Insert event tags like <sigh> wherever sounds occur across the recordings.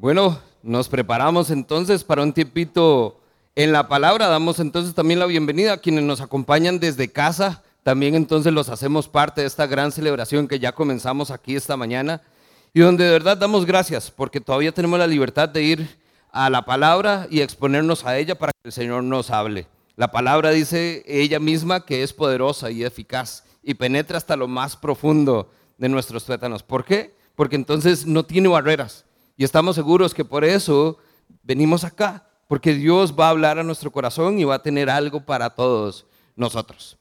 Bueno, nos preparamos entonces para un tiempito en la palabra. Damos entonces también la bienvenida a quienes nos acompañan desde casa. También entonces los hacemos parte de esta gran celebración que ya comenzamos aquí esta mañana y donde de verdad damos gracias porque todavía tenemos la libertad de ir a la palabra y exponernos a ella para que el Señor nos hable. La palabra dice ella misma que es poderosa y eficaz y penetra hasta lo más profundo de nuestros tuétanos. ¿Por qué? Porque entonces no tiene barreras. Y estamos seguros que por eso venimos acá, porque Dios va a hablar a nuestro corazón y va a tener algo para todos nosotros.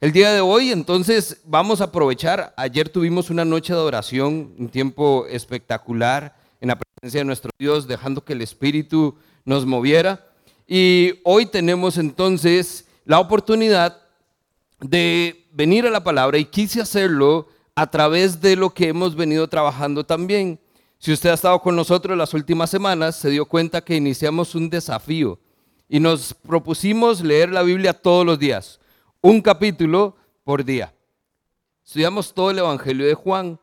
El día de hoy, entonces, vamos a aprovechar. Ayer tuvimos una noche de oración, un tiempo espectacular en la presencia de nuestro Dios, dejando que el Espíritu nos moviera. Y hoy tenemos entonces la oportunidad de venir a la palabra y quise hacerlo a través de lo que hemos venido trabajando también. Si usted ha estado con nosotros las últimas semanas, se dio cuenta que iniciamos un desafío y nos propusimos leer la Biblia todos los días, un capítulo por día. Estudiamos todo el Evangelio de Juan.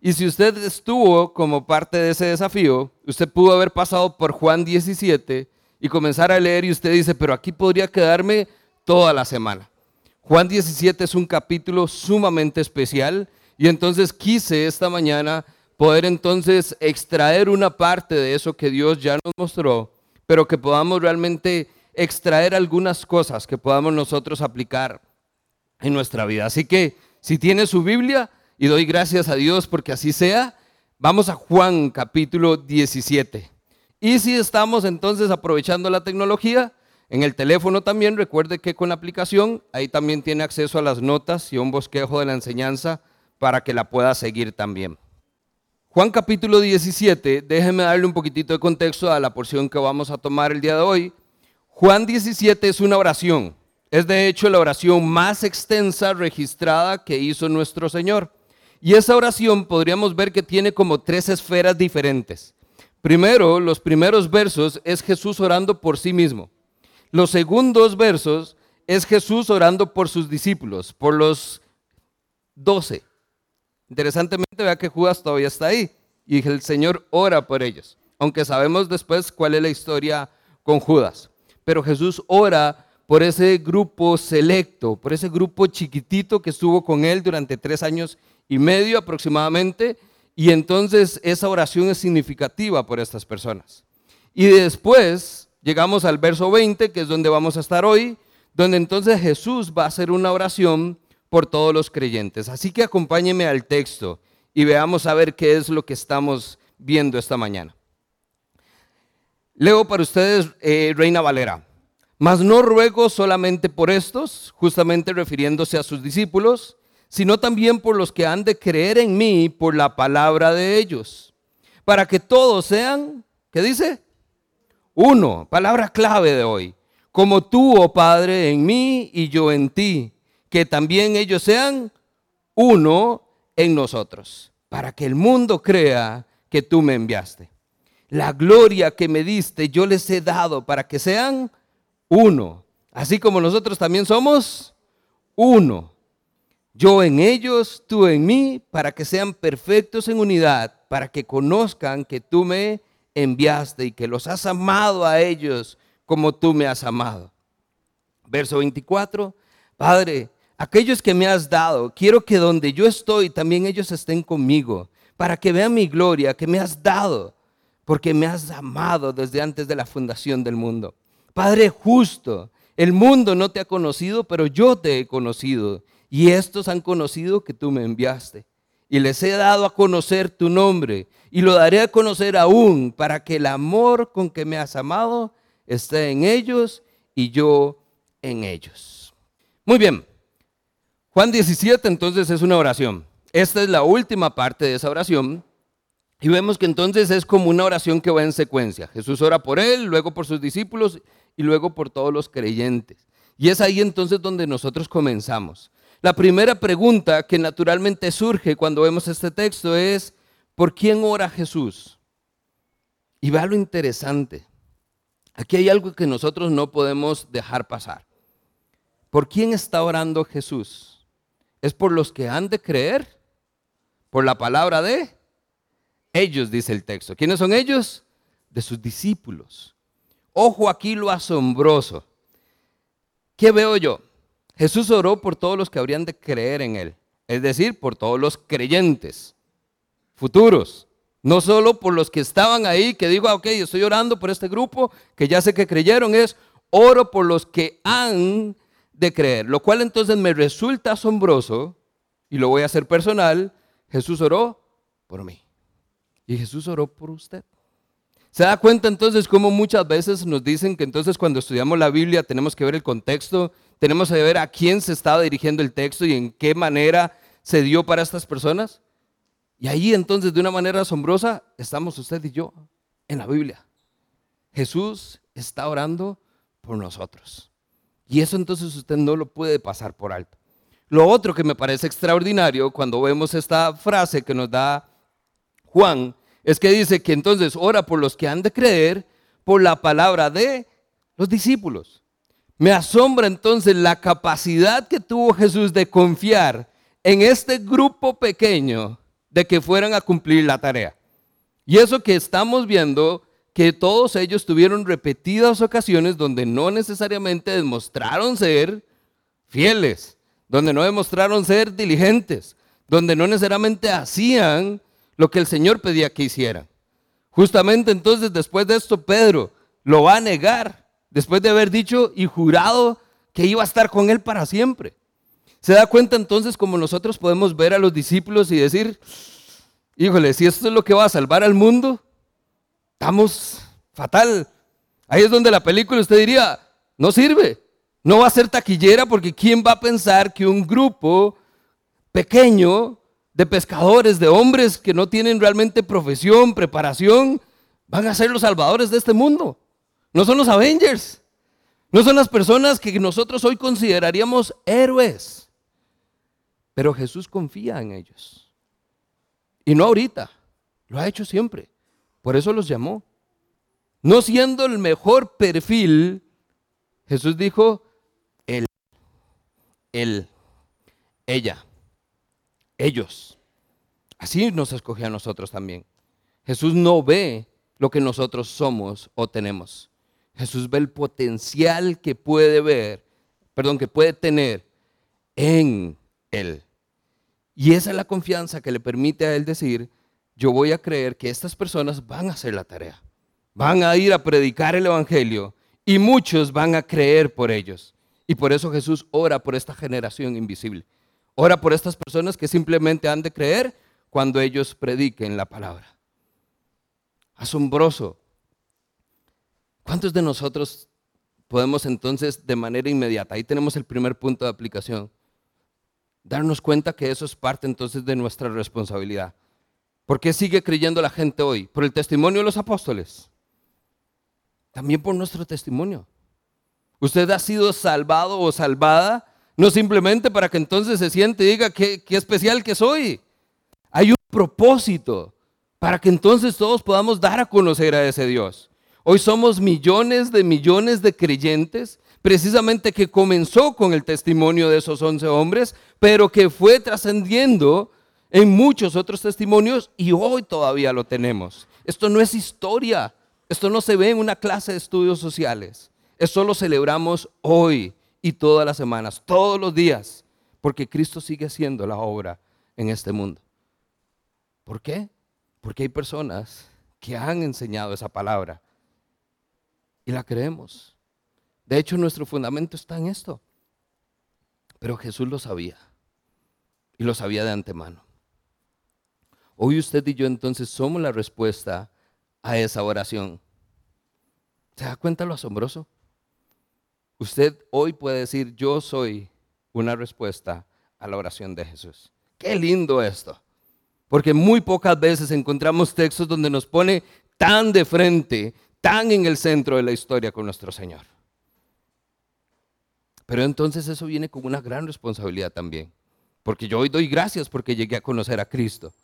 Y si usted estuvo como parte de ese desafío, usted pudo haber pasado por Juan 17 y comenzar a leer y usted dice, pero aquí podría quedarme toda la semana. Juan 17 es un capítulo sumamente especial y entonces quise esta mañana poder entonces extraer una parte de eso que Dios ya nos mostró, pero que podamos realmente extraer algunas cosas que podamos nosotros aplicar en nuestra vida. Así que si tiene su Biblia, y doy gracias a Dios porque así sea, vamos a Juan capítulo 17. Y si estamos entonces aprovechando la tecnología, en el teléfono también, recuerde que con la aplicación, ahí también tiene acceso a las notas y un bosquejo de la enseñanza para que la pueda seguir también. Juan capítulo 17, déjeme darle un poquitito de contexto a la porción que vamos a tomar el día de hoy. Juan 17 es una oración, es de hecho la oración más extensa registrada que hizo nuestro Señor. Y esa oración podríamos ver que tiene como tres esferas diferentes. Primero, los primeros versos es Jesús orando por sí mismo. Los segundos versos es Jesús orando por sus discípulos, por los doce. Interesantemente, vea que Judas todavía está ahí y el Señor ora por ellos, aunque sabemos después cuál es la historia con Judas. Pero Jesús ora por ese grupo selecto, por ese grupo chiquitito que estuvo con él durante tres años y medio aproximadamente, y entonces esa oración es significativa por estas personas. Y después llegamos al verso 20, que es donde vamos a estar hoy, donde entonces Jesús va a hacer una oración por todos los creyentes. Así que acompáñeme al texto y veamos a ver qué es lo que estamos viendo esta mañana. Leo para ustedes eh, Reina Valera. Mas no ruego solamente por estos, justamente refiriéndose a sus discípulos, sino también por los que han de creer en mí por la palabra de ellos, para que todos sean, ¿qué dice? Uno, palabra clave de hoy, como tú, oh Padre, en mí y yo en ti que también ellos sean uno en nosotros, para que el mundo crea que tú me enviaste. La gloria que me diste yo les he dado para que sean uno, así como nosotros también somos uno. Yo en ellos, tú en mí, para que sean perfectos en unidad, para que conozcan que tú me enviaste y que los has amado a ellos como tú me has amado. Verso 24, Padre, aquellos que me has dado, quiero que donde yo estoy también ellos estén conmigo, para que vean mi gloria que me has dado, porque me has amado desde antes de la fundación del mundo. Padre justo, el mundo no te ha conocido, pero yo te he conocido, y estos han conocido que tú me enviaste. Y les he dado a conocer tu nombre, y lo daré a conocer aún, para que el amor con que me has amado esté en ellos y yo en ellos. Muy bien, Juan 17 entonces es una oración. Esta es la última parte de esa oración. Y vemos que entonces es como una oración que va en secuencia. Jesús ora por él, luego por sus discípulos y luego por todos los creyentes. Y es ahí entonces donde nosotros comenzamos. La primera pregunta que naturalmente surge cuando vemos este texto es, ¿por quién ora Jesús? Y vea lo interesante. Aquí hay algo que nosotros no podemos dejar pasar. ¿Por quién está orando Jesús? Es por los que han de creer, por la palabra de ellos, dice el texto. ¿Quiénes son ellos? de sus discípulos. Ojo aquí lo asombroso. ¿Qué veo yo? Jesús oró por todos los que habrían de creer en Él, es decir, por todos los creyentes futuros. No solo por los que estaban ahí, que digo, ah, ok, estoy orando por este grupo, que ya sé que creyeron, es oro por los que han de creer. Lo cual entonces me resulta asombroso, y lo voy a hacer personal, Jesús oró por mí. Y Jesús oró por usted. ¿Se da cuenta entonces cómo muchas veces nos dicen que entonces cuando estudiamos la Biblia tenemos que ver el contexto, tenemos que ver a quién se estaba dirigiendo el texto y en qué manera se dio para estas personas? Y ahí entonces de una manera asombrosa estamos usted y yo en la Biblia. Jesús está orando por nosotros. Y eso entonces usted no lo puede pasar por alto. Lo otro que me parece extraordinario cuando vemos esta frase que nos da Juan es que dice que entonces ora por los que han de creer por la palabra de los discípulos. Me asombra entonces la capacidad que tuvo Jesús de confiar en este grupo pequeño de que fueran a cumplir la tarea. Y eso que estamos viendo, que todos ellos tuvieron repetidas ocasiones donde no necesariamente demostraron ser fieles, donde no demostraron ser diligentes, donde no necesariamente hacían lo que el Señor pedía que hicieran. Justamente entonces después de esto Pedro lo va a negar, después de haber dicho y jurado que iba a estar con él para siempre. ¿Se da cuenta entonces como nosotros podemos ver a los discípulos y decir, híjole, si esto es lo que va a salvar al mundo, estamos fatal. Ahí es donde la película usted diría, no sirve, no va a ser taquillera porque ¿quién va a pensar que un grupo pequeño de pescadores, de hombres que no tienen realmente profesión, preparación, van a ser los salvadores de este mundo? No son los Avengers, no son las personas que nosotros hoy consideraríamos héroes. Pero Jesús confía en ellos. Y no ahorita, lo ha hecho siempre. Por eso los llamó. No siendo el mejor perfil, Jesús dijo, él, él, ella, ellos. Así nos escogió a nosotros también. Jesús no ve lo que nosotros somos o tenemos. Jesús ve el potencial que puede ver, perdón, que puede tener en Él. Y esa es la confianza que le permite a él decir, yo voy a creer que estas personas van a hacer la tarea, van a ir a predicar el Evangelio y muchos van a creer por ellos. Y por eso Jesús ora por esta generación invisible. Ora por estas personas que simplemente han de creer cuando ellos prediquen la palabra. Asombroso. ¿Cuántos de nosotros podemos entonces de manera inmediata, ahí tenemos el primer punto de aplicación, darnos cuenta que eso es parte entonces de nuestra responsabilidad. ¿Por qué sigue creyendo la gente hoy? ¿Por el testimonio de los apóstoles? También por nuestro testimonio. Usted ha sido salvado o salvada, no simplemente para que entonces se siente y diga qué, qué especial que soy. Hay un propósito para que entonces todos podamos dar a conocer a ese Dios. Hoy somos millones de millones de creyentes precisamente que comenzó con el testimonio de esos once hombres, pero que fue trascendiendo en muchos otros testimonios y hoy todavía lo tenemos. Esto no es historia, esto no se ve en una clase de estudios sociales, esto lo celebramos hoy y todas las semanas, todos los días, porque Cristo sigue haciendo la obra en este mundo. ¿Por qué? Porque hay personas que han enseñado esa palabra y la creemos. De hecho, nuestro fundamento está en esto. Pero Jesús lo sabía. Y lo sabía de antemano. Hoy usted y yo entonces somos la respuesta a esa oración. ¿Se da cuenta lo asombroso? Usted hoy puede decir, yo soy una respuesta a la oración de Jesús. Qué lindo esto. Porque muy pocas veces encontramos textos donde nos pone tan de frente, tan en el centro de la historia con nuestro Señor. Pero entonces eso viene con una gran responsabilidad también. Porque yo hoy doy gracias porque llegué a conocer a Cristo.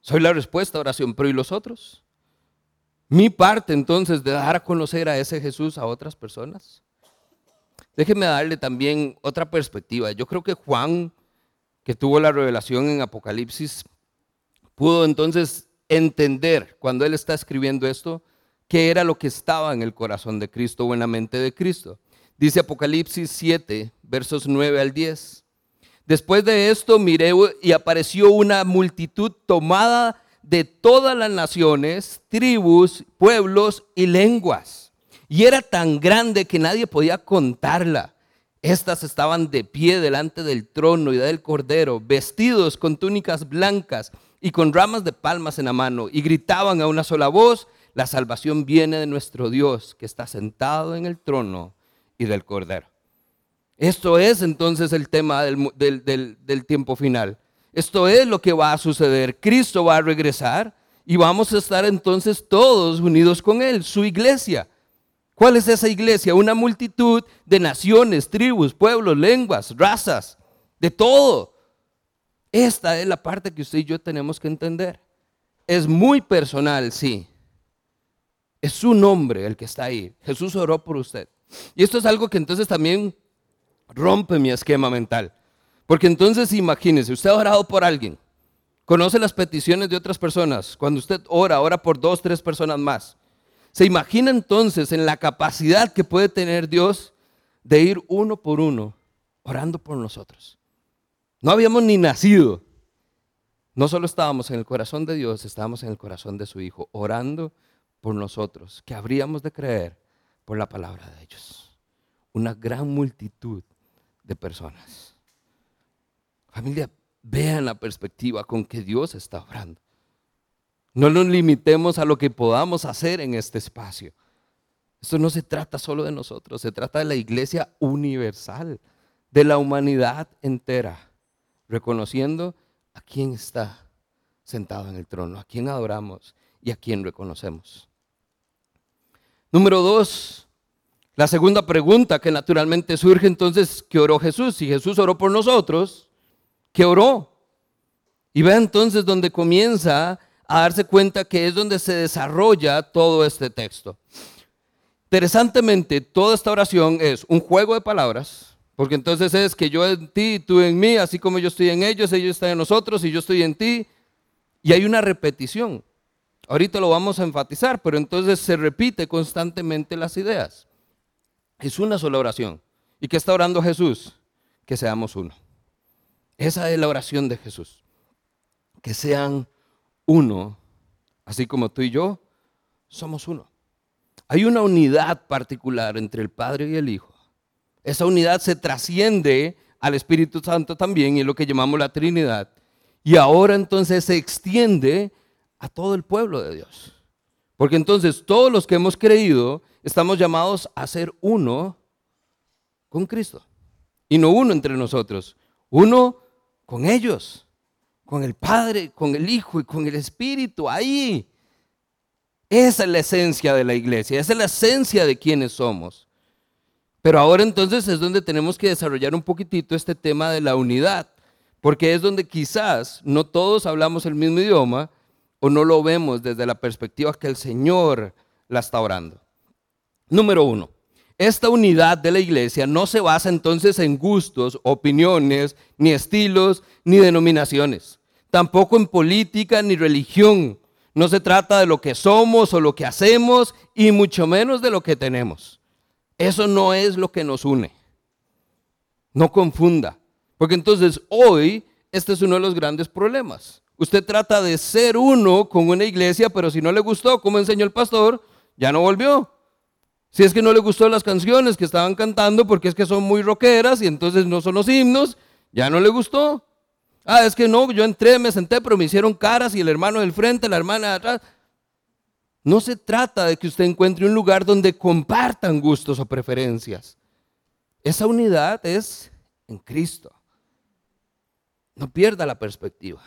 Soy la respuesta a oración, pero ¿y los otros? Mi parte entonces de dar a conocer a ese Jesús a otras personas. Déjeme darle también otra perspectiva. Yo creo que Juan, que tuvo la revelación en Apocalipsis, pudo entonces entender cuando él está escribiendo esto, qué era lo que estaba en el corazón de Cristo o en la mente de Cristo. Dice Apocalipsis 7, versos 9 al 10. Después de esto miré y apareció una multitud tomada de todas las naciones, tribus, pueblos y lenguas. Y era tan grande que nadie podía contarla. Estas estaban de pie delante del trono y del cordero, vestidos con túnicas blancas y con ramas de palmas en la mano, y gritaban a una sola voz, la salvación viene de nuestro Dios, que está sentado en el trono y del cordero. Esto es entonces el tema del, tiempo final. Esto es lo que va a suceder. Cristo va a regresar y vamos a estar entonces todos unidos con Él, su iglesia. ¿Cuál es esa iglesia? Una multitud de naciones, tribus, pueblos, lenguas, razas, de todo. Esta es la parte que usted y yo tenemos que entender. Es muy personal, sí. Es su nombre el que está ahí. Jesús oró por usted. Y esto es algo que entonces también rompe mi esquema mental. Porque entonces imagínese, usted ha orado por alguien, conoce las peticiones de otras personas, cuando usted ora, ora por dos, tres personas más. Se imagina entonces en la capacidad que puede tener Dios de ir uno por uno orando por nosotros. No habíamos ni nacido. No solo estábamos en el corazón de Dios, estábamos en el corazón de su Hijo, orando por nosotros, que habríamos de creer por la palabra de ellos. Una gran multitud de personas. Familia, vean la perspectiva con que Dios está obrando. No nos limitemos a lo que podamos hacer en este espacio. Esto no se trata solo de nosotros, se trata de la iglesia universal, de la humanidad entera, reconociendo a quién está sentado en el trono, a quién adoramos y a quién reconocemos. Número dos, la segunda pregunta que naturalmente surge entonces, ¿qué oró Jesús? Si Jesús oró por nosotros, ¿qué oró? Y ve entonces donde comienza a darse cuenta que es donde se desarrolla todo este texto. Interesantemente, toda esta oración es un juego de palabras, porque entonces es que yo en ti tú en mí, así como yo estoy en ellos, ellos están en nosotros y yo estoy en ti, y hay una repetición. Ahorita lo vamos a enfatizar, pero entonces se repite constantemente las ideas. Es una sola oración. ¿Y qué está orando Jesús? Que seamos uno. Esa es la oración de Jesús. Que sean uno, así como tú y yo somos uno. Hay una unidad particular entre el Padre y el Hijo. Esa unidad se trasciende al Espíritu Santo también y lo que llamamos la Trinidad. Y ahora entonces se extiende a todo el pueblo de Dios. Porque entonces todos los que hemos creído estamos llamados a ser uno con Cristo. Y no uno entre nosotros, uno con ellos, con el Padre, con el Hijo y con el Espíritu, ahí. Esa es la esencia de la iglesia, es la esencia de quienes somos. Pero ahora entonces es donde tenemos que desarrollar un poquitito este tema de la unidad, porque es donde quizás no todos hablamos el mismo idioma o no lo vemos desde la perspectiva que el Señor la está orando. Número uno, esta unidad de la iglesia no se basa entonces en gustos, opiniones, ni estilos, ni denominaciones. Tampoco en política ni religión. No se trata de lo que somos o lo que hacemos y mucho menos de lo que tenemos. Eso no es lo que nos une. No confunda. Porque entonces hoy este es uno de los grandes problemas. Usted trata de ser uno con una iglesia, pero si no le gustó, como enseñó el pastor, ya no volvió. Si es que no le gustó las canciones que estaban cantando porque es que son muy rockeras y entonces no son los himnos, ya no le gustó. Ah, es que no, yo entré, me senté, pero me hicieron caras y el hermano del frente, la hermana de atrás. No se trata de que usted encuentre un lugar donde compartan gustos o preferencias. Esa unidad es en Cristo. No pierda la perspectiva.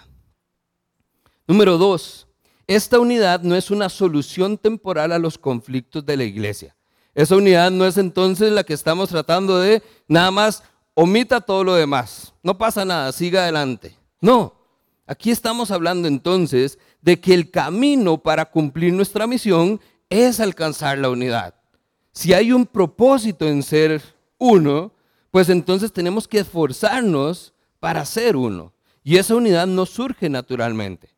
Número dos, esta unidad no es una solución temporal a los conflictos de la iglesia. Esa unidad no es entonces la que estamos tratando de nada más omita todo lo demás. No pasa nada, siga adelante. No, aquí estamos hablando entonces de que el camino para cumplir nuestra misión es alcanzar la unidad. Si hay un propósito en ser uno, pues entonces tenemos que esforzarnos para ser uno. Y esa unidad no surge naturalmente.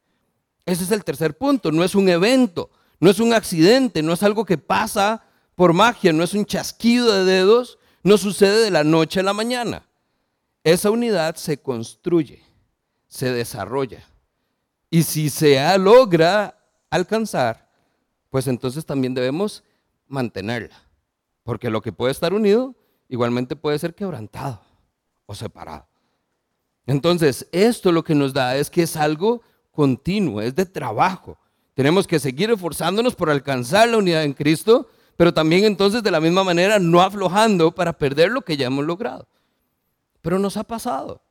Ese es el tercer punto, no es un evento, No es un accidente, no es algo que pasa por magia, no es un chasquido de dedos, no sucede de la noche a la mañana. Esa unidad se construye, se desarrolla. Y si se logra alcanzar, pues entonces también debemos mantenerla. Porque lo que puede estar unido igualmente puede ser quebrantado o separado. Entonces, esto lo que nos da es que es algo continuo, es de trabajo. Tenemos que seguir esforzándonos por alcanzar la unidad en Cristo, pero también entonces de la misma manera no aflojando para perder lo que ya hemos logrado. Pero nos ha pasado,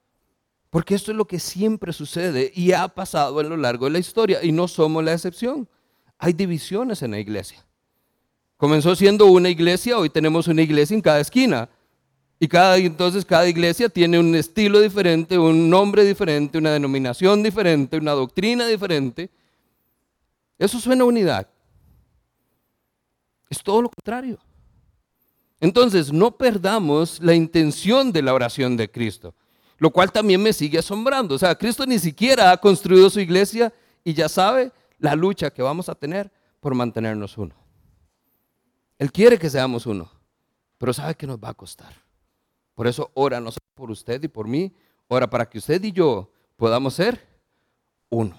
porque esto es lo que siempre sucede y ha pasado a lo largo de la historia y no somos la excepción. Hay divisiones en la iglesia. Comenzó siendo una iglesia, hoy tenemos una iglesia en cada esquina. Y cada, entonces cada iglesia tiene un estilo diferente, un nombre diferente, una denominación diferente, una doctrina diferente. Eso suena a unidad. Es todo lo contrario. Entonces, no perdamos la intención de la oración de Cristo, lo cual también me sigue asombrando. O sea, Cristo ni siquiera ha construido su iglesia y ya sabe la lucha que vamos a tener por mantenernos uno. Él quiere que seamos uno, pero sabe que nos va a costar. Por eso ora no solo por usted y por mí, ora para que usted y yo podamos ser uno.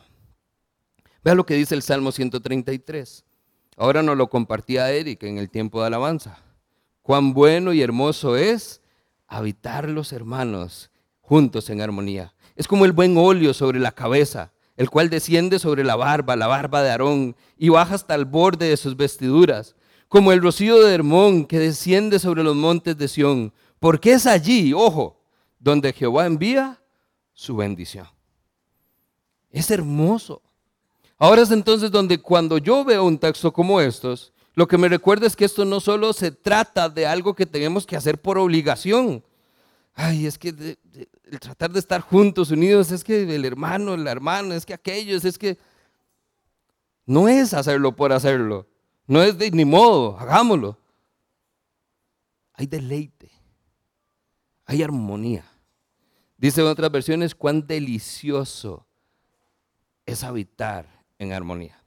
Vea lo que dice el Salmo 133. Ahora nos lo compartía Eric en el tiempo de alabanza. Cuán bueno y hermoso es habitar los hermanos juntos en armonía. Es como el buen óleo sobre la cabeza, el cual desciende sobre la barba, la barba de Aarón, y baja hasta el borde de sus vestiduras como el rocío de Hermón que desciende sobre los montes de Sión, porque es allí, ojo, donde Jehová envía su bendición. Es hermoso. Ahora es entonces donde cuando yo veo un texto como estos, lo que me recuerda es que esto no solo se trata de algo que tenemos que hacer por obligación. Ay, es que el tratar de estar juntos, unidos, es que el hermano, la hermana, es que aquellos, es que no es hacerlo por hacerlo. No es de ni modo, hagámoslo. Hay deleite, hay armonía. Dice en otras versiones cuán delicioso es habitar en armonía.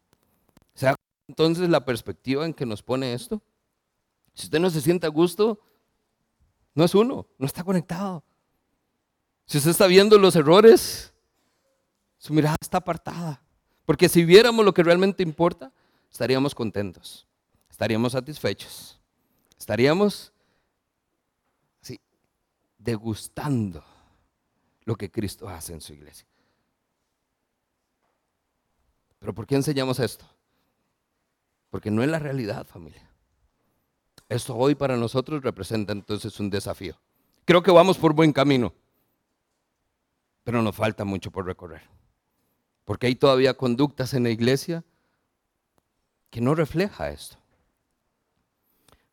O sea, entonces la perspectiva en que nos pone esto. Si usted no se siente a gusto, no es uno, no está conectado. Si usted está viendo los errores, su mirada está apartada. Porque si viéramos lo que realmente importa, estaríamos contentos, estaríamos satisfechos, estaríamos así, degustando lo que Cristo hace en su iglesia. Pero ¿por qué enseñamos esto? Porque no es la realidad, familia. Esto hoy para nosotros representa entonces un desafío. Creo que vamos por buen camino, pero nos falta mucho por recorrer. Porque hay todavía conductas en la iglesia que no refleja esto.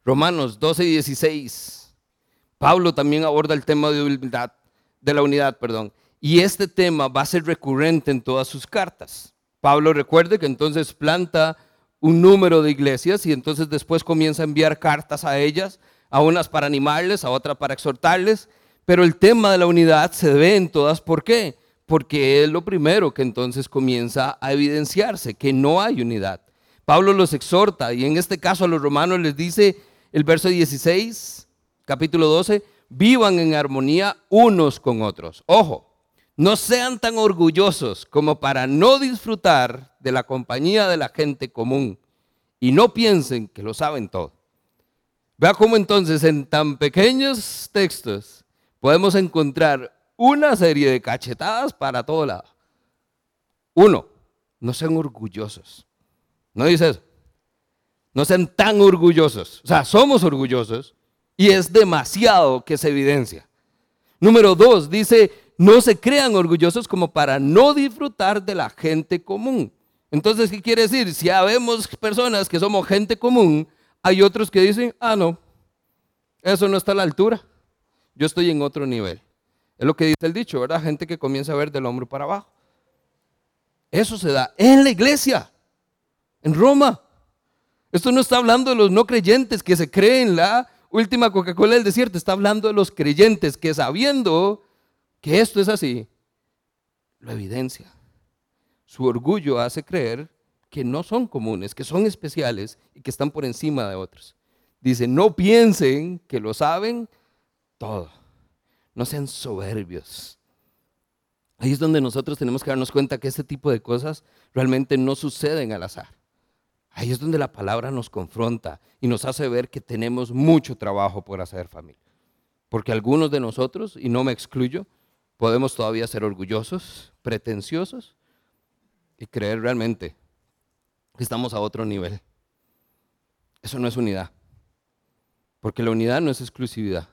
Romanos 12 y 16. Pablo también aborda el tema de, unidad, de la unidad, perdón. Y este tema va a ser recurrente en todas sus cartas. Pablo recuerde que entonces planta un número de iglesias y entonces después comienza a enviar cartas a ellas, a unas para animarles, a otras para exhortarles, pero el tema de la unidad se ve en todas. ¿Por qué? Porque es lo primero que entonces comienza a evidenciarse, que no hay unidad. Pablo los exhorta y en este caso a los romanos les dice el verso 16, capítulo 12, vivan en armonía unos con otros. Ojo, no sean tan orgullosos como para no disfrutar de la compañía de la gente común y no piensen que lo saben todo. Vea cómo entonces en tan pequeños textos podemos encontrar una serie de cachetadas para todo lado. Uno, no sean orgullosos. No dice eso. No sean tan orgullosos. O sea, somos orgullosos y es demasiado que se evidencia. Número dos, dice, no se crean orgullosos como para no disfrutar de la gente común. Entonces, ¿qué quiere decir? Si habemos personas que somos gente común, hay otros que dicen, ah, no, eso no está a la altura. Yo estoy en otro nivel. Es lo que dice el dicho, ¿verdad? Gente que comienza a ver del hombro para abajo. Eso se da en la iglesia en Roma. Esto no está hablando de los no creyentes que se creen la última Coca-Cola del desierto, está hablando de los creyentes que sabiendo que esto es así, lo evidencia. Su orgullo hace creer que no son comunes, que son especiales y que están por encima de otros. Dice, no piensen que lo saben todo. No sean soberbios. Ahí es donde nosotros tenemos que darnos cuenta que este tipo de cosas realmente no suceden al azar. Ahí es donde la palabra nos confronta y nos hace ver que tenemos mucho trabajo por hacer familia. Porque algunos de nosotros, y no me excluyo, podemos todavía ser orgullosos, pretenciosos y creer realmente que estamos a otro nivel. Eso no es unidad. Porque la unidad no es exclusividad.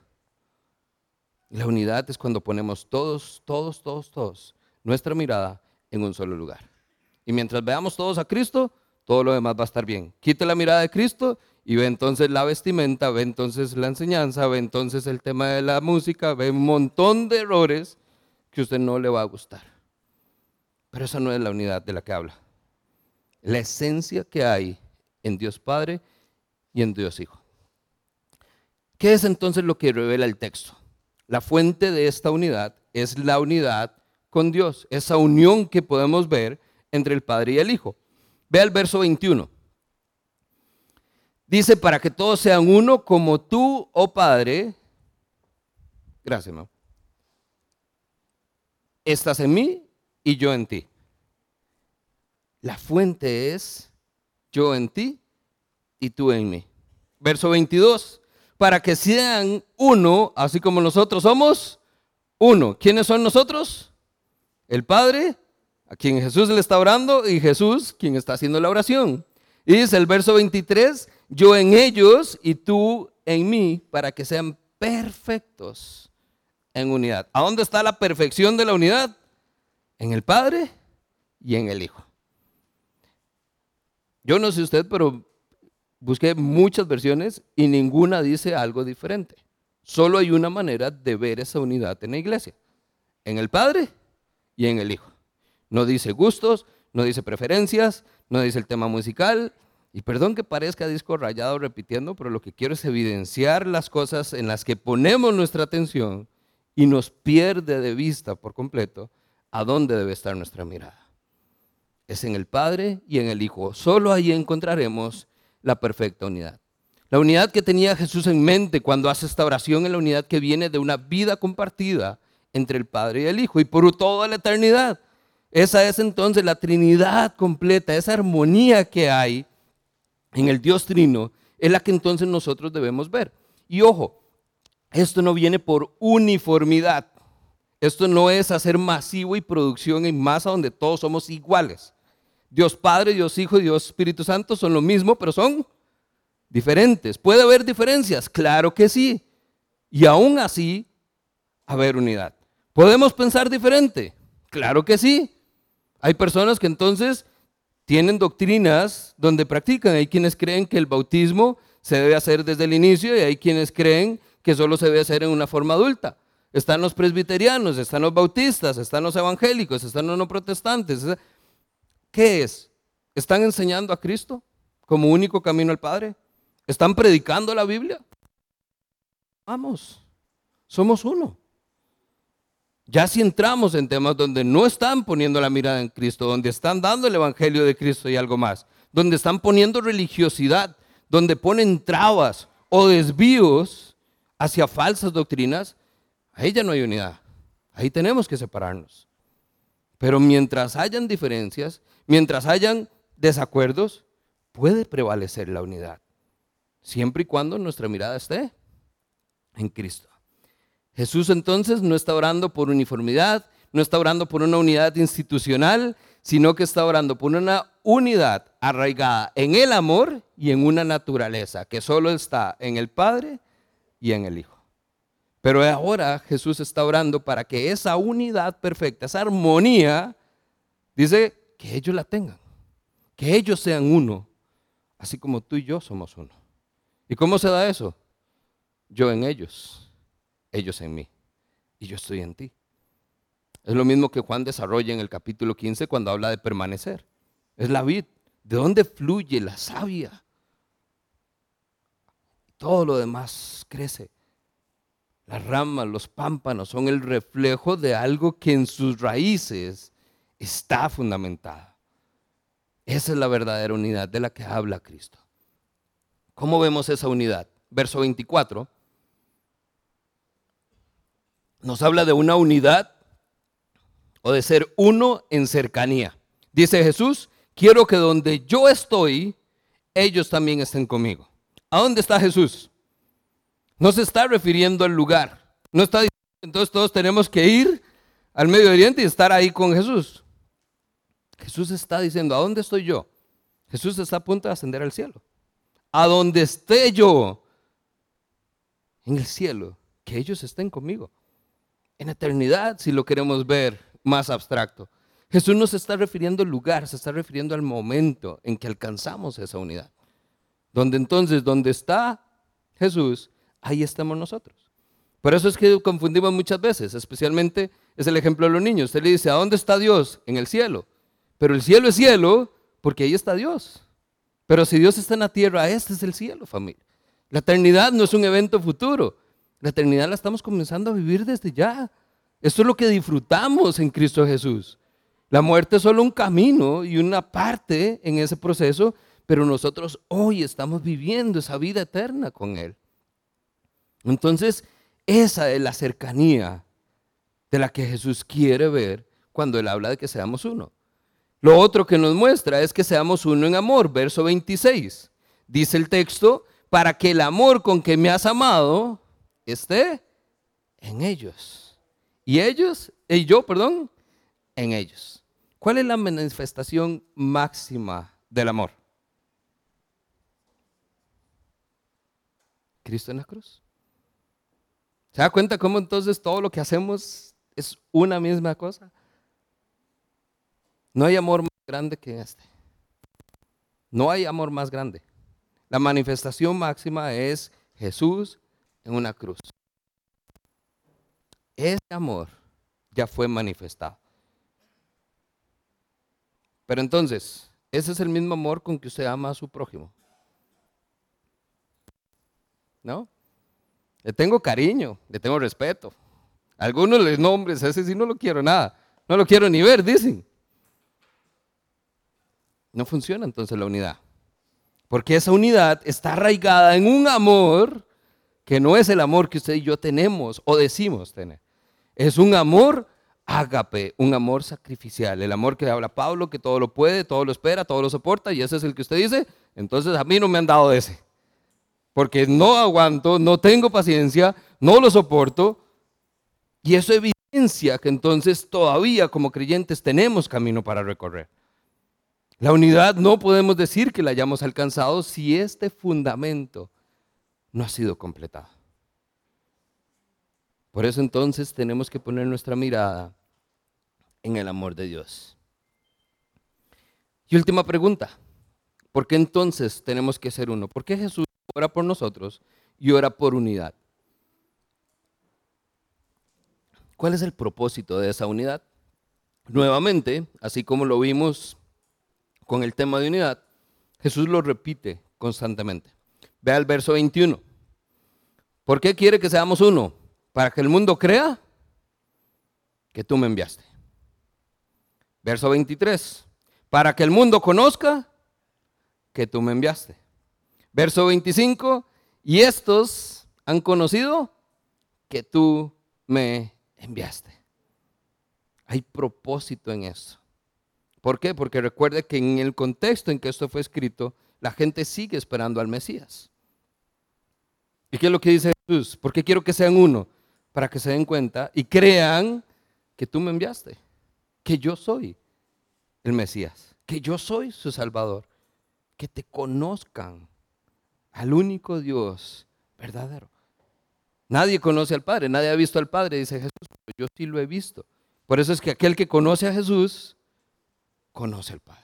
La unidad es cuando ponemos todos, todos, todos, todos nuestra mirada en un solo lugar. Y mientras veamos todos a Cristo, todo lo demás va a estar bien. Quite la mirada de Cristo y ve entonces la vestimenta, ve entonces la enseñanza, ve entonces el tema de la música, ve un montón de errores que usted no le va a gustar. Pero esa no es la unidad de la que habla. La esencia que hay en Dios Padre y en Dios Hijo. ¿Qué es entonces lo que revela el texto? La fuente de esta unidad es la unidad con Dios, esa unión que podemos ver entre el Padre y el Hijo. Ve el verso 21. Dice, para que todos sean uno como tú, oh Padre. Gracias, mamá. Estás en mí y yo en ti. La fuente es yo en ti y tú en mí. Verso 22. Para que sean uno, así como nosotros somos uno. ¿Quiénes son nosotros? El Padre, a quien Jesús le está orando, y Jesús, quien está haciendo la oración. Y dice el verso 23, yo en ellos y tú en mí, para que sean perfectos en unidad. ¿A dónde está la perfección de la unidad? En el Padre y en el Hijo. Yo no sé usted, pero busqué muchas versiones y ninguna dice algo diferente. Solo hay una manera de ver esa unidad en la iglesia. En el Padre y en el Hijo. No dice gustos, no dice preferencias, no dice el tema musical. Y perdón que parezca disco rayado repitiendo, pero lo que quiero es evidenciar las cosas en las que ponemos nuestra atención y nos pierde de vista por completo a dónde debe estar nuestra mirada es en el Padre y en el Hijo. Solo ahí encontraremos la perfecta unidad. La unidad que tenía Jesús en mente cuando hace esta oración es la unidad que viene de una vida compartida entre el Padre y el Hijo y por toda la eternidad. Esa es entonces la Trinidad completa, esa armonía que hay en el Dios Trino, es la que entonces nosotros debemos ver. Y ojo, esto no viene por uniformidad. Esto no es hacer masivo y producción en masa donde todos somos iguales. Dios Padre, Dios Hijo y Dios Espíritu Santo son lo mismo, pero son diferentes. ¿Puede haber diferencias? Claro que sí. Y aún así, haber unidad. ¿Podemos pensar diferente? Claro que sí. Hay personas que entonces tienen doctrinas donde practican. Hay quienes creen que el bautismo se debe hacer desde el inicio y hay quienes creen que solo se debe hacer en una forma adulta. Están los presbiterianos, están los bautistas, están los evangélicos, están los no protestantes. ¿Qué es? ¿Están enseñando a Cristo como único camino al Padre? ¿Están predicando la Biblia? Vamos, somos uno. Ya si entramos en temas donde no están poniendo la mirada en Cristo, donde están dando el Evangelio de Cristo y algo más, donde están poniendo religiosidad, donde ponen trabas o desvíos hacia falsas doctrinas, ahí ya no hay unidad. Ahí tenemos que separarnos. Pero mientras hayan diferencias, mientras hayan desacuerdos, puede prevalecer la unidad, siempre y cuando nuestra mirada esté en Cristo. Jesús entonces no está orando por uniformidad, no está orando por una unidad institucional, sino que está orando por una unidad arraigada en el amor y en una naturaleza que solo está en el Padre y en el Hijo. Pero ahora Jesús está orando para que esa unidad perfecta, esa armonía, dice, que ellos la tengan, que ellos sean uno, así como tú y yo somos uno. ¿Y cómo se da eso? Yo en ellos, ellos en mí, y yo estoy en ti. Es lo mismo que Juan desarrolla en el capítulo 15 cuando habla de permanecer. Es la vid. ¿De dónde fluye la savia? Todo lo demás crece. Las ramas, los pámpanos son el reflejo de algo que en sus raíces está fundamentada. Esa es la verdadera unidad de la que habla Cristo. ¿Cómo vemos esa unidad? Verso 24 nos habla de una unidad o de ser uno en cercanía. Dice Jesús, quiero que donde yo estoy, ellos también estén conmigo. ¿A dónde está Jesús? No se está refiriendo al lugar. No está diciendo, entonces todos tenemos que ir al Medio Oriente y estar ahí con Jesús. Jesús está diciendo, ¿a dónde estoy yo? Jesús está a punto de ascender al cielo. A donde esté yo, en el cielo, que ellos estén conmigo. En eternidad, si lo queremos ver más abstracto. Jesús no se está refiriendo al lugar, se está refiriendo al momento en que alcanzamos esa unidad. Donde entonces, donde está Jesús, ahí estamos nosotros. Por eso es que confundimos muchas veces, especialmente es el ejemplo de los niños. Usted le dice, ¿a dónde está Dios? En el cielo. Pero el cielo es cielo porque ahí está Dios. Pero si Dios está en la tierra, este es el cielo, familia. La eternidad no es un evento futuro. La eternidad la estamos comenzando a vivir desde ya. Esto es lo que disfrutamos en Cristo Jesús. La muerte es solo un camino y una parte en ese proceso, pero nosotros hoy estamos viviendo esa vida eterna con Él. Entonces, esa es la cercanía de la que Jesús quiere ver cuando Él habla de que seamos uno. Lo otro que nos muestra es que seamos uno en amor, verso 26. Dice el texto, para que el amor con que me has amado esté en ellos. Y ellos, y yo, perdón, en ellos. ¿Cuál es la manifestación máxima del amor? Cristo en la cruz. ¿Se da cuenta cómo entonces todo lo que hacemos es una misma cosa? No hay amor más grande que este. No hay amor más grande. La manifestación máxima es Jesús en una cruz. Ese amor ya fue manifestado. Pero entonces, ese es el mismo amor con que usted ama a su prójimo. ¿No? Le tengo cariño, le tengo respeto. Algunos les nombres, ese sí no lo quiero nada. No lo quiero ni ver, dicen. No funciona entonces la unidad. Porque esa unidad está arraigada en un amor que no es el amor que usted y yo tenemos o decimos tener. Es un amor ágape, un amor sacrificial, el amor que habla Pablo, que todo lo puede, todo lo espera, todo lo soporta, y ese es el que usted dice, entonces a mí no me han dado ese. Porque no aguanto, no tengo paciencia, no lo soporto, y eso evidencia que entonces todavía como creyentes tenemos camino para recorrer. La unidad no podemos decir que la hayamos alcanzado si este fundamento no ha sido completado. Por eso entonces tenemos que poner nuestra mirada en el amor de Dios. Y última pregunta, ¿por qué entonces tenemos que ser uno? ¿Por qué Jesús ora por nosotros y ora por unidad? ¿Cuál es el propósito de esa unidad? Nuevamente, así como lo vimos con el tema de unidad, Jesús lo repite constantemente. Ve al verso 21. ¿Por qué quiere que seamos uno? Para que el mundo crea que tú me enviaste. Verso 23. Para que el mundo conozca que tú me enviaste. Verso 25. Y estos han conocido que tú me enviaste. Hay propósito en eso. ¿Por qué? Porque recuerde que en el contexto en que esto fue escrito, la gente sigue esperando al Mesías. ¿Y qué es lo que dice Jesús? ¿Por qué quiero que sean uno? Para que se den cuenta y crean que tú me enviaste, que yo soy el Mesías, que yo soy su Salvador, que te conozcan al único Dios verdadero. Nadie conoce al Padre, nadie ha visto al Padre, dice Jesús, pero yo sí lo he visto. Por eso es que aquel que conoce a Jesús, conoce al Padre.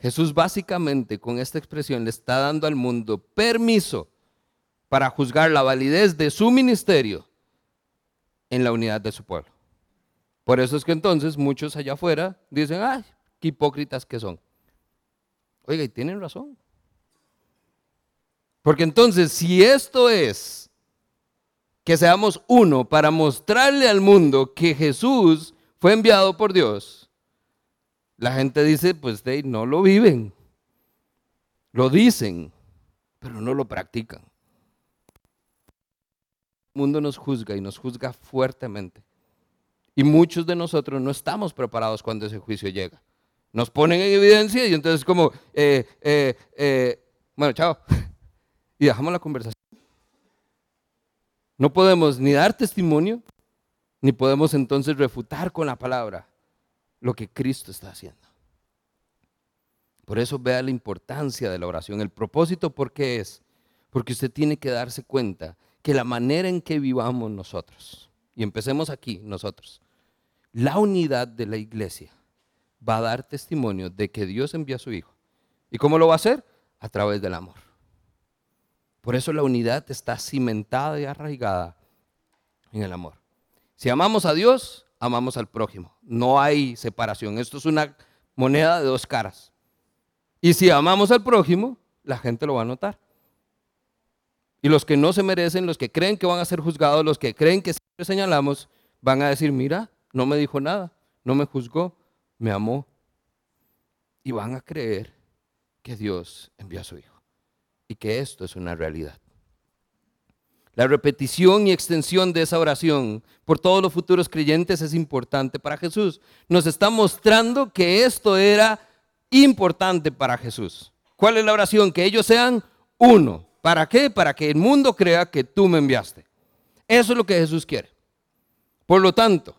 Jesús básicamente con esta expresión le está dando al mundo permiso para juzgar la validez de su ministerio en la unidad de su pueblo. Por eso es que entonces muchos allá afuera dicen, ay, qué hipócritas que son. Oiga, y tienen razón. Porque entonces, si esto es que seamos uno para mostrarle al mundo que Jesús fue enviado por Dios, La gente dice, pues no lo viven, lo dicen, pero no lo practican. El mundo nos juzga y nos juzga fuertemente. Y muchos de nosotros no estamos preparados cuando ese juicio llega. Nos ponen en evidencia y entonces como, eh, eh, eh, bueno, chao. <laughs> Y dejamos la conversación. No podemos ni dar testimonio, ni podemos entonces refutar con la palabra lo que Cristo está haciendo. Por eso vea la importancia de la oración. El propósito, ¿por qué es? Porque usted tiene que darse cuenta que la manera en que vivamos nosotros, y empecemos aquí nosotros, la unidad de la iglesia va a dar testimonio de que Dios envía a su Hijo. ¿Y cómo lo va a hacer? A través del amor. Por eso la unidad está cimentada y arraigada en el amor. Si amamos a Dios, amamos al prójimo. No hay separación. Esto es una moneda de dos caras. Y si amamos al prójimo, la gente lo va a notar. Y los que no se merecen, los que creen que van a ser juzgados, los que creen que siempre señalamos, van a decir, mira, no me dijo nada, no me juzgó, me amó. Y van a creer que Dios envió a su Hijo y que esto es una realidad. La repetición y extensión de esa oración por todos los futuros creyentes es importante para Jesús. Nos está mostrando que esto era importante para Jesús. ¿Cuál es la oración? Que ellos sean uno. ¿Para qué? Para que el mundo crea que tú me enviaste. Eso es lo que Jesús quiere. Por lo tanto,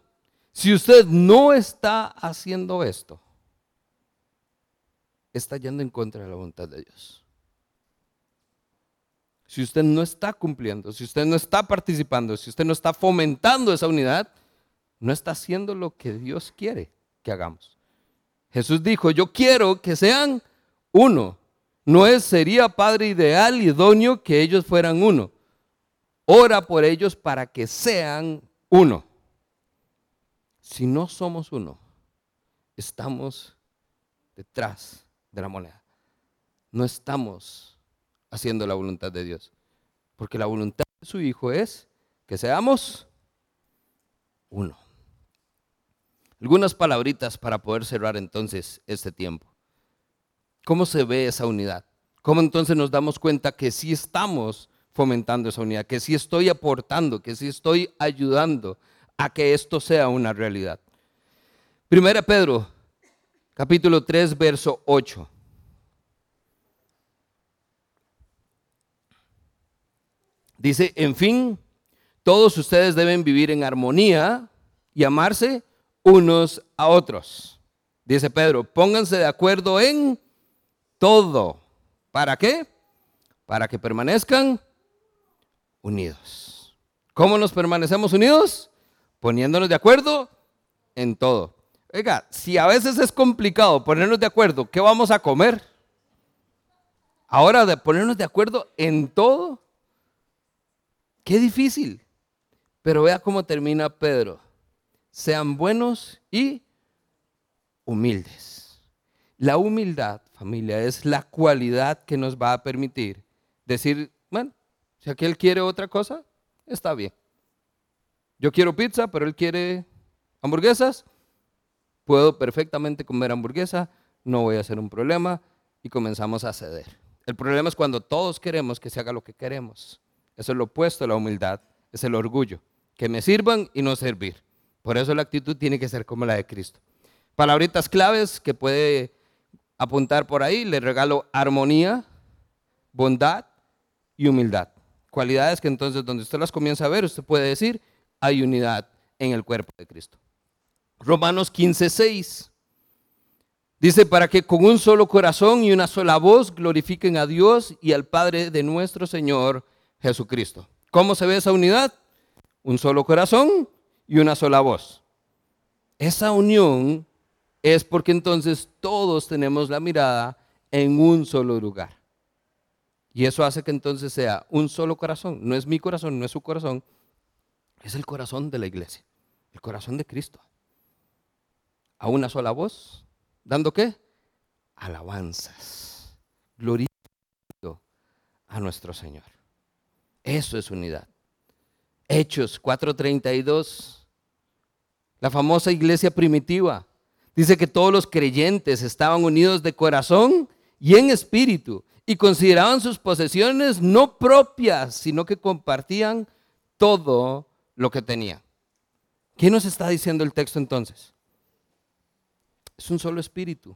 si usted no está haciendo esto, está yendo en contra de la voluntad de Dios. Si usted no está cumpliendo, si usted no está participando, si usted no está fomentando esa unidad, no está haciendo lo que Dios quiere que hagamos. Jesús dijo, yo quiero que sean uno. No es, sería padre ideal y idóneo que ellos fueran uno. Ora por ellos para que sean uno. Si no somos uno, estamos detrás de la moneda. No estamos haciendo la voluntad de Dios. Porque la voluntad de su Hijo es que seamos uno. Algunas palabritas para poder cerrar entonces este tiempo. ¿Cómo se ve esa unidad? ¿Cómo entonces nos damos cuenta que sí estamos fomentando esa unidad, que sí estoy aportando, que sí estoy ayudando a que esto sea una realidad. Primera Pedro, capítulo 3, verso 8. Dice, en fin, todos ustedes deben vivir en armonía y amarse unos a otros. Dice Pedro, pónganse de acuerdo en todo. ¿Para qué? Para que permanezcan unidos. ¿Cómo nos permanecemos unidos? poniéndonos de acuerdo en todo. Oiga, si a veces es complicado ponernos de acuerdo, ¿qué vamos a comer? Ahora de ponernos de acuerdo en todo, qué difícil. Pero vea cómo termina Pedro. Sean buenos y humildes. La humildad, familia, es la cualidad que nos va a permitir decir, bueno, si aquel quiere otra cosa, está bien. Yo quiero pizza, pero él quiere hamburguesas. Puedo perfectamente comer hamburguesa, no voy a hacer un problema y comenzamos a ceder. El problema es cuando todos queremos que se haga lo que queremos. Eso es lo opuesto a la humildad, es el orgullo. Que me sirvan y no servir. Por eso la actitud tiene que ser como la de Cristo. Palabritas claves que puede apuntar por ahí. Le regalo armonía, bondad y humildad. Cualidades que entonces donde usted las comienza a ver, usted puede decir, hay unidad en el cuerpo de Cristo. Romanos 15, 6. Dice, para que con un solo corazón y una sola voz glorifiquen a Dios y al Padre de nuestro Señor Jesucristo. ¿Cómo se ve esa unidad? Un solo corazón y una sola voz. Esa unión es porque entonces todos tenemos la mirada en un solo lugar. Y eso hace que entonces sea un solo corazón. No es mi corazón, no es su corazón, es el corazón de la iglesia, el corazón de Cristo. A una sola voz, dando qué? Alabanzas, glorificando a nuestro Señor. Eso es unidad. Hechos 4:32, la famosa iglesia primitiva, Dice que todos los creyentes estaban unidos de corazón y en espíritu y consideraban sus posesiones no propias, sino que compartían todo lo que tenían. ¿Qué nos está diciendo el texto entonces? Es un solo espíritu,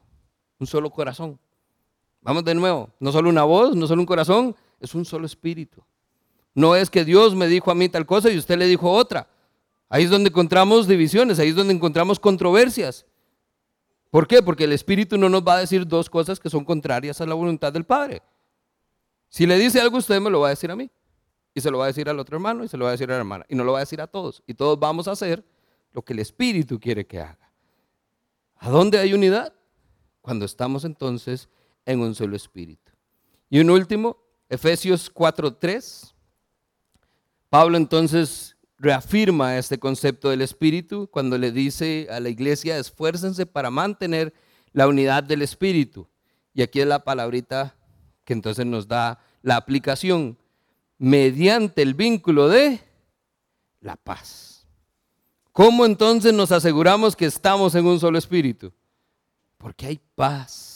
un solo corazón. Vamos de nuevo, no solo una voz, no solo un corazón, es un solo espíritu. No es que Dios me dijo a mí tal cosa y usted le dijo otra. Ahí es donde encontramos divisiones, ahí es donde encontramos controversias. ¿Por qué? Porque el Espíritu no nos va a decir dos cosas que son contrarias a la voluntad del Padre. Si le dice algo, usted me lo va a decir a mí. Y se lo va a decir al otro hermano y se lo va a decir a la hermana. Y no lo va a decir a todos. Y todos vamos a hacer lo que el Espíritu quiere que haga. ¿A dónde hay unidad? Cuando estamos entonces en un solo Espíritu. Y un último, Efesios 4.3. Pablo entonces reafirma este concepto del Espíritu cuando le dice a la iglesia, esfuércense para mantener la unidad del Espíritu. Y aquí es la palabrita que entonces nos da la aplicación, mediante el vínculo de la paz. ¿Cómo entonces nos aseguramos que estamos en un solo Espíritu? Porque hay paz.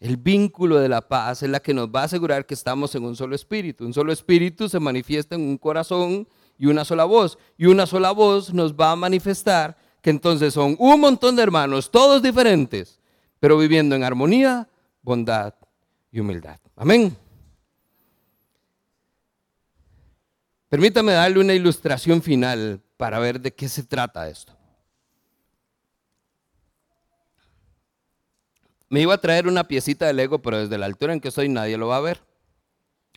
El vínculo de la paz es la que nos va a asegurar que estamos en un solo espíritu. Un solo espíritu se manifiesta en un corazón y una sola voz. Y una sola voz nos va a manifestar que entonces son un montón de hermanos, todos diferentes, pero viviendo en armonía, bondad y humildad. Amén. Permítame darle una ilustración final para ver de qué se trata esto. Me iba a traer una piecita de Lego, pero desde la altura en que estoy nadie lo va a ver.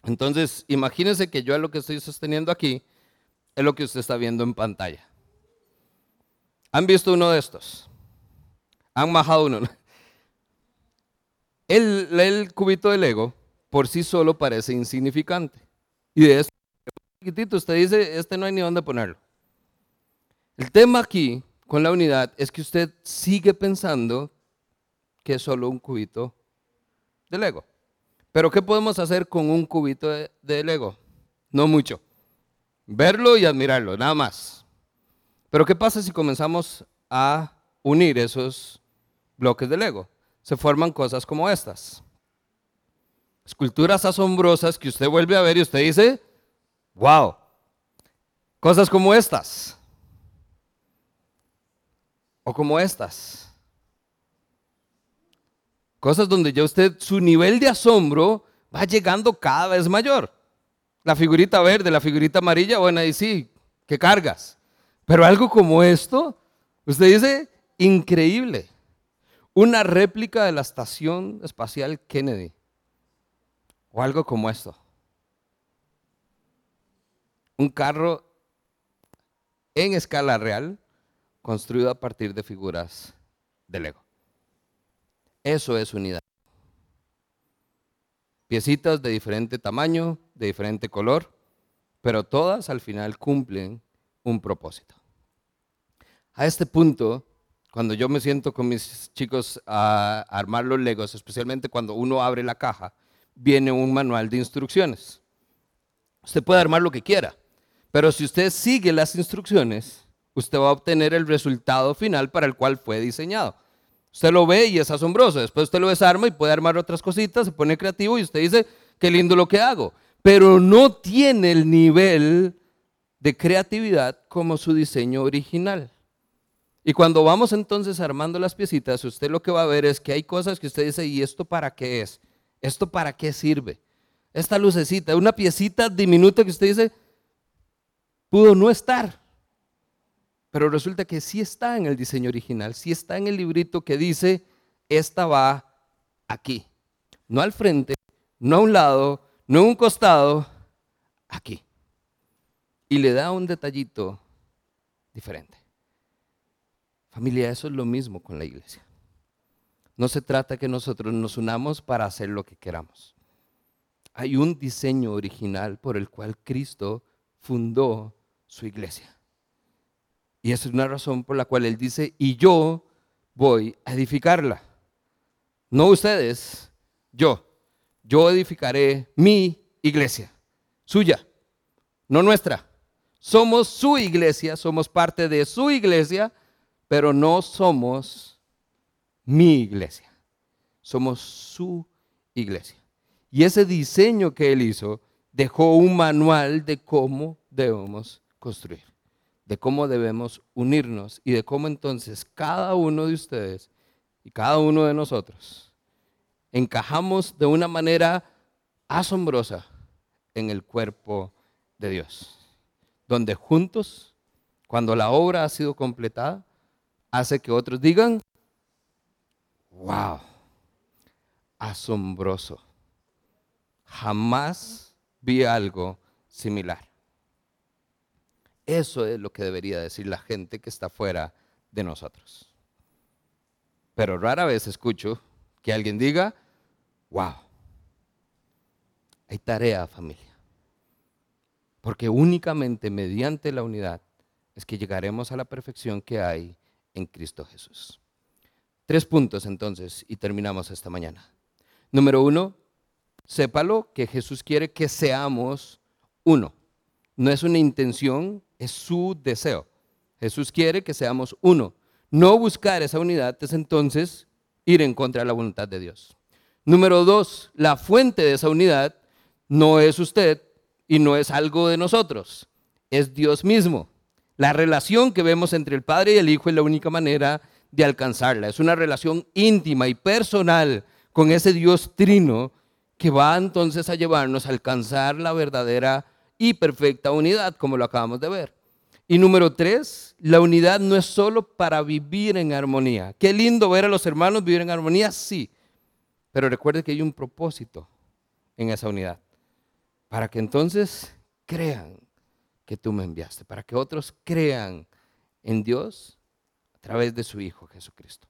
Entonces, imagínense que yo lo que estoy sosteniendo aquí es lo que usted está viendo en pantalla. ¿Han visto uno de estos? ¿Han bajado uno? <laughs> El, el cubito de Lego por sí solo parece insignificante. Y de este chiquitito usted dice, este no hay ni dónde ponerlo. El tema aquí con la unidad es que usted sigue pensando que es solo un cubito de Lego. Pero ¿qué podemos hacer con un cubito de, de Lego? No mucho. Verlo y admirarlo, nada más. Pero ¿qué pasa si comenzamos a unir esos bloques de Lego? Se forman cosas como estas. Esculturas asombrosas que usted vuelve a ver y usted dice, wow. Cosas como estas. O como estas. Cosas donde ya usted, su nivel de asombro va llegando cada vez mayor. La figurita verde, la figurita amarilla, bueno, ahí sí, que cargas. Pero algo como esto, usted dice, increíble. Una réplica de la estación espacial Kennedy. O algo como esto. Un carro en escala real, construido a partir de figuras de Lego. Eso es unidad piecitas de diferente tamaño, de diferente color, pero todas al final cumplen un propósito. A este punto, cuando yo me siento con mis chicos a armar los legos, especialmente cuando uno abre la caja, viene un manual de instrucciones. Usted puede armar lo que quiera, pero si usted sigue las instrucciones, usted va a obtener el resultado final para el cual fue diseñado. Usted lo ve y es asombroso. Después usted lo desarma y puede armar otras cositas, se pone creativo y usted dice, qué lindo lo que hago. Pero no tiene el nivel de creatividad como su diseño original. Y cuando vamos entonces armando las piecitas, usted lo que va a ver es que hay cosas que usted dice, ¿y esto para qué es? ¿Esto para qué sirve? Esta lucecita, una piecita diminuta que usted dice, pudo no estar. Pero resulta que sí está en el diseño original, sí está en el librito que dice, esta va aquí. No al frente, no a un lado, no a un costado, aquí. Y le da un detallito diferente. Familia, eso es lo mismo con la iglesia. No se trata que nosotros nos unamos para hacer lo que queramos. Hay un diseño original por el cual Cristo fundó su iglesia. Y esa es una razón por la cual Él dice, y yo voy a edificarla. No ustedes, yo. Yo edificaré mi iglesia, suya, no nuestra. Somos su iglesia, somos parte de su iglesia, pero no somos mi iglesia, somos su iglesia. Y ese diseño que él hizo dejó un manual de cómo debemos construir, de cómo debemos unirnos y de cómo entonces cada uno de ustedes y cada uno de nosotros encajamos de una manera asombrosa en el cuerpo de Dios, donde juntos, cuando la obra ha sido completada, hace que otros digan, wow, asombroso. Jamás vi algo similar. Eso es lo que debería decir la gente que está fuera de nosotros. Pero rara vez escucho que alguien diga, wow, hay tarea familia. Porque únicamente mediante la unidad es que llegaremos a la perfección que hay en Cristo Jesús. Tres puntos entonces y terminamos esta mañana. Número uno, sépalo que Jesús quiere que seamos uno. No es una intención, es su deseo. Jesús quiere que seamos uno. No buscar esa unidad es entonces ir en contra de la voluntad de Dios. Número dos, la fuente de esa unidad no es usted y no es algo de nosotros, es Dios mismo. La relación que vemos entre el Padre y el Hijo es la única manera de alcanzarla. Es una relación íntima y personal con ese Dios trino que va entonces a llevarnos a alcanzar la verdadera y perfecta unidad, como lo acabamos de ver. Y número tres, la unidad no es solo para vivir en armonía. Qué lindo ver a los hermanos vivir en armonía, sí. Pero recuerde que hay un propósito en esa unidad. Para que entonces crean que tú me enviaste, para que otros crean en Dios a través de su Hijo Jesucristo.